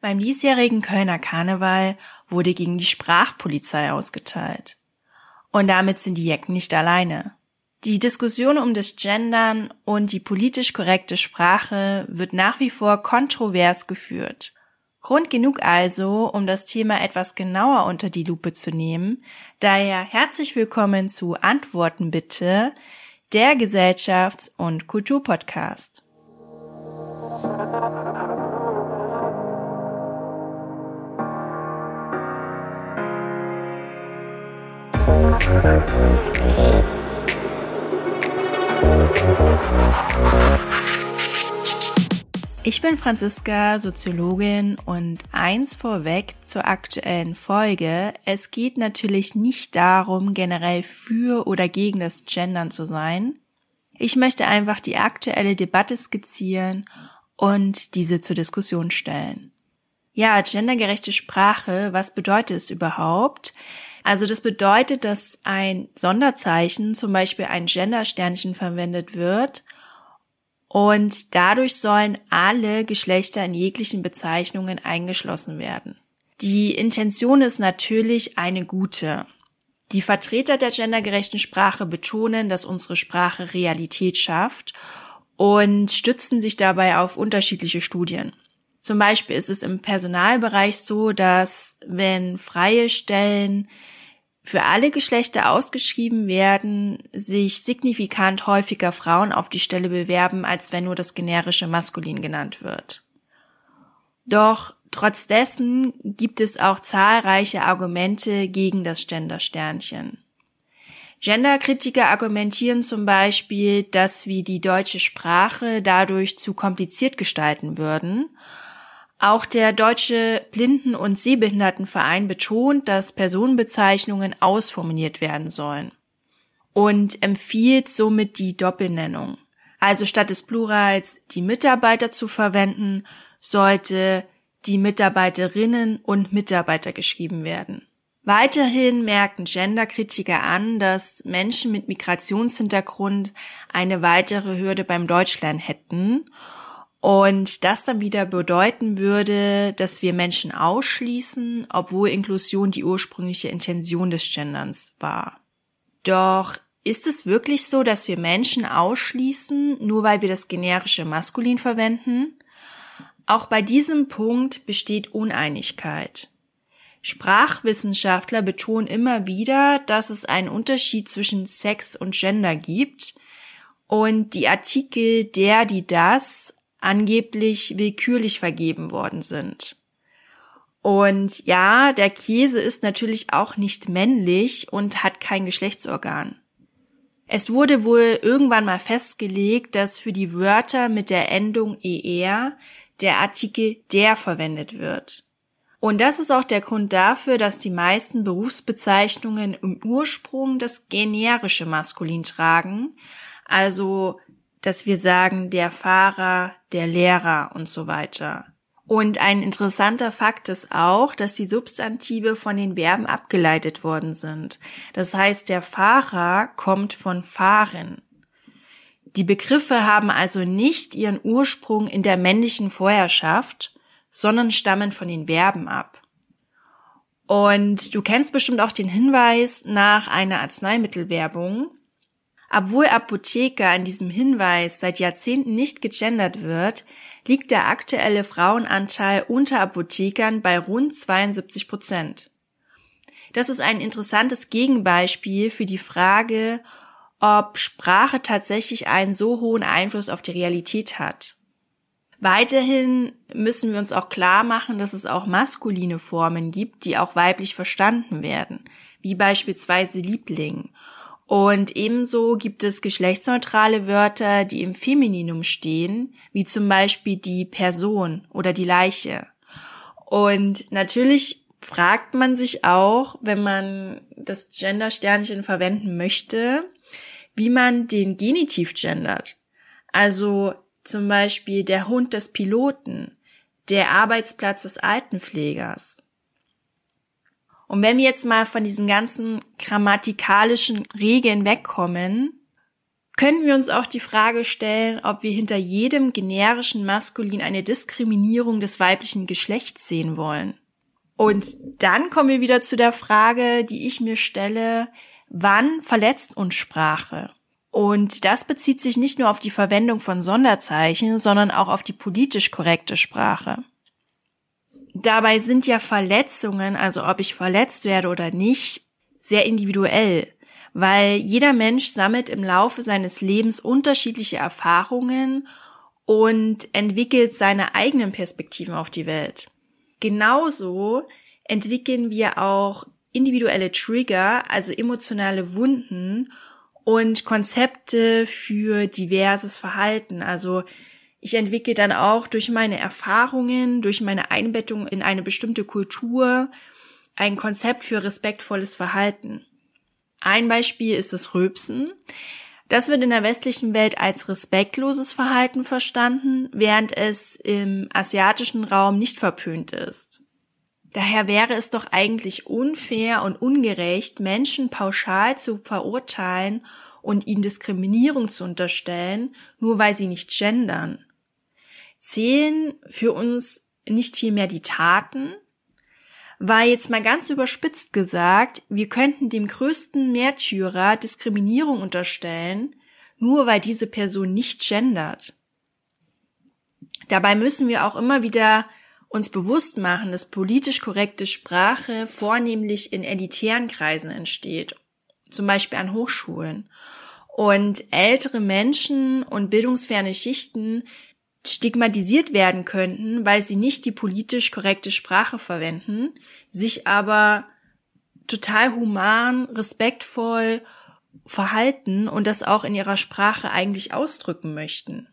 Beim diesjährigen Kölner Karneval wurde gegen die Sprachpolizei ausgeteilt. Und damit sind die Jecken nicht alleine. Die Diskussion um das Gendern und die politisch korrekte Sprache wird nach wie vor kontrovers geführt. Grund genug also, um das Thema etwas genauer unter die Lupe zu nehmen. Daher herzlich willkommen zu Antworten bitte, der Gesellschafts- und Kulturpodcast. Ich bin Franziska, Soziologin und eins vorweg zur aktuellen Folge. Es geht natürlich nicht darum, generell für oder gegen das Gendern zu sein. Ich möchte einfach die aktuelle Debatte skizzieren und diese zur Diskussion stellen. Ja, gendergerechte Sprache, was bedeutet es überhaupt? Also das bedeutet, dass ein Sonderzeichen, zum Beispiel ein Gendersternchen verwendet wird und dadurch sollen alle Geschlechter in jeglichen Bezeichnungen eingeschlossen werden. Die Intention ist natürlich eine gute. Die Vertreter der gendergerechten Sprache betonen, dass unsere Sprache Realität schafft und stützen sich dabei auf unterschiedliche Studien. Zum Beispiel ist es im Personalbereich so, dass wenn freie Stellen für alle Geschlechter ausgeschrieben werden, sich signifikant häufiger Frauen auf die Stelle bewerben, als wenn nur das generische Maskulin genannt wird. Doch trotz dessen gibt es auch zahlreiche Argumente gegen das Gendersternchen. Genderkritiker argumentieren zum Beispiel, dass wir die deutsche Sprache dadurch zu kompliziert gestalten würden auch der Deutsche Blinden- und Sehbehindertenverein betont, dass Personenbezeichnungen ausformuliert werden sollen und empfiehlt somit die Doppelnennung. Also statt des Plurals die Mitarbeiter zu verwenden, sollte die Mitarbeiterinnen und Mitarbeiter geschrieben werden. Weiterhin merken Genderkritiker an, dass Menschen mit Migrationshintergrund eine weitere Hürde beim Deutschlernen hätten und das dann wieder bedeuten würde, dass wir Menschen ausschließen, obwohl Inklusion die ursprüngliche Intention des Genderns war. Doch ist es wirklich so, dass wir Menschen ausschließen, nur weil wir das generische Maskulin verwenden? Auch bei diesem Punkt besteht Uneinigkeit. Sprachwissenschaftler betonen immer wieder, dass es einen Unterschied zwischen Sex und Gender gibt und die Artikel der, die das angeblich willkürlich vergeben worden sind. Und ja, der Käse ist natürlich auch nicht männlich und hat kein Geschlechtsorgan. Es wurde wohl irgendwann mal festgelegt, dass für die Wörter mit der Endung er der Artikel der verwendet wird. Und das ist auch der Grund dafür, dass die meisten Berufsbezeichnungen im Ursprung das generische Maskulin tragen, also dass wir sagen der Fahrer, der Lehrer und so weiter. Und ein interessanter Fakt ist auch, dass die Substantive von den Verben abgeleitet worden sind. Das heißt, der Fahrer kommt von fahren. Die Begriffe haben also nicht ihren Ursprung in der männlichen Vorherrschaft, sondern stammen von den Verben ab. Und du kennst bestimmt auch den Hinweis nach einer Arzneimittelwerbung, obwohl Apotheker in diesem Hinweis seit Jahrzehnten nicht gegendert wird, liegt der aktuelle Frauenanteil unter Apothekern bei rund 72 Prozent. Das ist ein interessantes Gegenbeispiel für die Frage, ob Sprache tatsächlich einen so hohen Einfluss auf die Realität hat. Weiterhin müssen wir uns auch klar machen, dass es auch maskuline Formen gibt, die auch weiblich verstanden werden, wie beispielsweise Liebling und ebenso gibt es geschlechtsneutrale Wörter, die im Femininum stehen, wie zum Beispiel die Person oder die Leiche. Und natürlich fragt man sich auch, wenn man das Gender-Sternchen verwenden möchte, wie man den Genitiv gendert. Also zum Beispiel der Hund des Piloten, der Arbeitsplatz des Altenpflegers. Und wenn wir jetzt mal von diesen ganzen grammatikalischen Regeln wegkommen können wir uns auch die Frage stellen, ob wir hinter jedem generischen Maskulin eine Diskriminierung des weiblichen Geschlechts sehen wollen. Und dann kommen wir wieder zu der Frage, die ich mir stelle, wann verletzt uns Sprache? Und das bezieht sich nicht nur auf die Verwendung von Sonderzeichen, sondern auch auf die politisch korrekte Sprache. Dabei sind ja Verletzungen, also ob ich verletzt werde oder nicht, sehr individuell, weil jeder Mensch sammelt im Laufe seines Lebens unterschiedliche Erfahrungen und entwickelt seine eigenen Perspektiven auf die Welt. Genauso entwickeln wir auch individuelle Trigger, also emotionale Wunden und Konzepte für diverses Verhalten. Also ich entwickle dann auch durch meine Erfahrungen, durch meine Einbettung in eine bestimmte Kultur ein Konzept für respektvolles Verhalten. Ein Beispiel ist das Röpsen. Das wird in der westlichen Welt als respektloses Verhalten verstanden, während es im asiatischen Raum nicht verpönt ist. Daher wäre es doch eigentlich unfair und ungerecht, Menschen pauschal zu verurteilen und ihnen Diskriminierung zu unterstellen, nur weil sie nicht gendern. Zählen für uns nicht vielmehr die Taten? War jetzt mal ganz überspitzt gesagt, wir könnten dem größten Märtyrer Diskriminierung unterstellen, nur weil diese Person nicht gendert. Dabei müssen wir auch immer wieder uns bewusst machen, dass politisch korrekte Sprache vornehmlich in elitären Kreisen entsteht, zum Beispiel an Hochschulen. Und ältere Menschen und bildungsferne Schichten stigmatisiert werden könnten, weil sie nicht die politisch korrekte Sprache verwenden, sich aber total human, respektvoll verhalten und das auch in ihrer Sprache eigentlich ausdrücken möchten.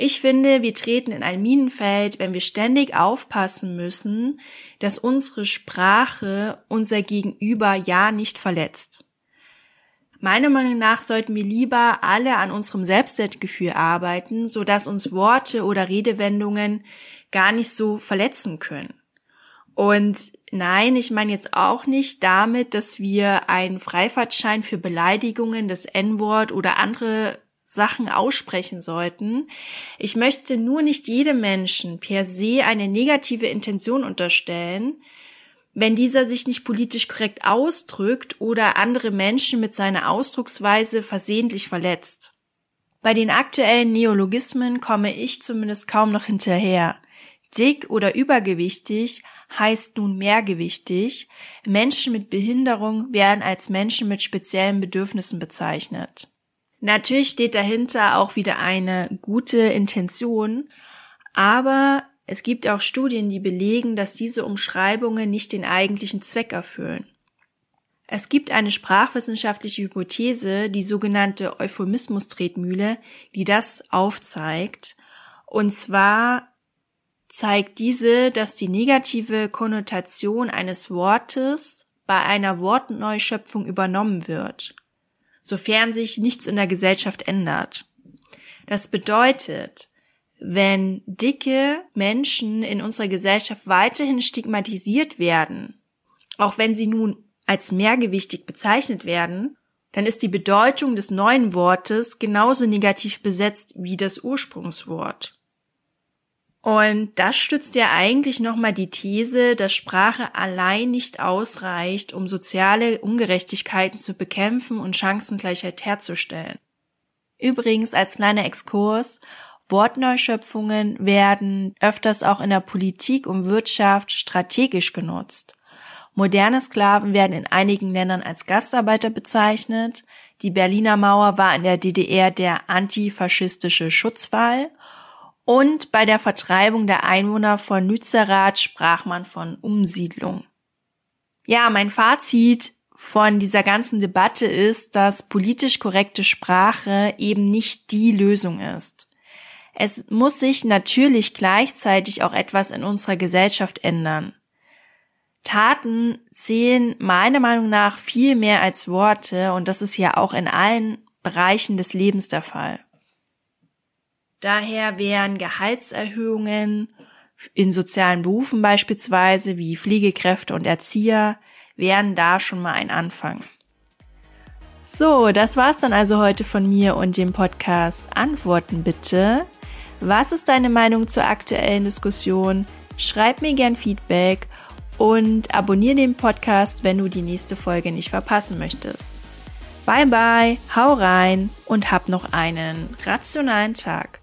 Ich finde, wir treten in ein Minenfeld, wenn wir ständig aufpassen müssen, dass unsere Sprache unser Gegenüber ja nicht verletzt. Meiner Meinung nach sollten wir lieber alle an unserem Selbstwertgefühl arbeiten, so dass uns Worte oder Redewendungen gar nicht so verletzen können. Und nein, ich meine jetzt auch nicht damit, dass wir einen Freifahrtschein für Beleidigungen, das N-Wort oder andere Sachen aussprechen sollten. Ich möchte nur nicht jedem Menschen per se eine negative Intention unterstellen, wenn dieser sich nicht politisch korrekt ausdrückt oder andere Menschen mit seiner Ausdrucksweise versehentlich verletzt. Bei den aktuellen Neologismen komme ich zumindest kaum noch hinterher. Dick oder übergewichtig heißt nun mehrgewichtig. Menschen mit Behinderung werden als Menschen mit speziellen Bedürfnissen bezeichnet. Natürlich steht dahinter auch wieder eine gute Intention, aber es gibt auch Studien, die belegen, dass diese Umschreibungen nicht den eigentlichen Zweck erfüllen. Es gibt eine sprachwissenschaftliche Hypothese, die sogenannte Euphemismus-Tretmühle, die das aufzeigt. Und zwar zeigt diese, dass die negative Konnotation eines Wortes bei einer Wortneuschöpfung übernommen wird sofern sich nichts in der Gesellschaft ändert. Das bedeutet, wenn dicke Menschen in unserer Gesellschaft weiterhin stigmatisiert werden, auch wenn sie nun als mehrgewichtig bezeichnet werden, dann ist die Bedeutung des neuen Wortes genauso negativ besetzt wie das Ursprungswort. Und das stützt ja eigentlich nochmal die These, dass Sprache allein nicht ausreicht, um soziale Ungerechtigkeiten zu bekämpfen und Chancengleichheit herzustellen. Übrigens als kleiner Exkurs, Wortneuschöpfungen werden öfters auch in der Politik und Wirtschaft strategisch genutzt. Moderne Sklaven werden in einigen Ländern als Gastarbeiter bezeichnet. Die Berliner Mauer war in der DDR der antifaschistische Schutzwall und bei der Vertreibung der Einwohner von Lützerath sprach man von Umsiedlung. Ja, mein Fazit von dieser ganzen Debatte ist, dass politisch korrekte Sprache eben nicht die Lösung ist. Es muss sich natürlich gleichzeitig auch etwas in unserer Gesellschaft ändern. Taten zählen meiner Meinung nach viel mehr als Worte und das ist ja auch in allen Bereichen des Lebens der Fall. Daher wären Gehaltserhöhungen in sozialen Berufen beispielsweise wie Pflegekräfte und Erzieher wären da schon mal ein Anfang. So, das war's dann also heute von mir und dem Podcast Antworten bitte. Was ist deine Meinung zur aktuellen Diskussion? Schreib mir gern Feedback und abonniere den Podcast, wenn du die nächste Folge nicht verpassen möchtest. Bye bye, hau rein und hab noch einen rationalen Tag.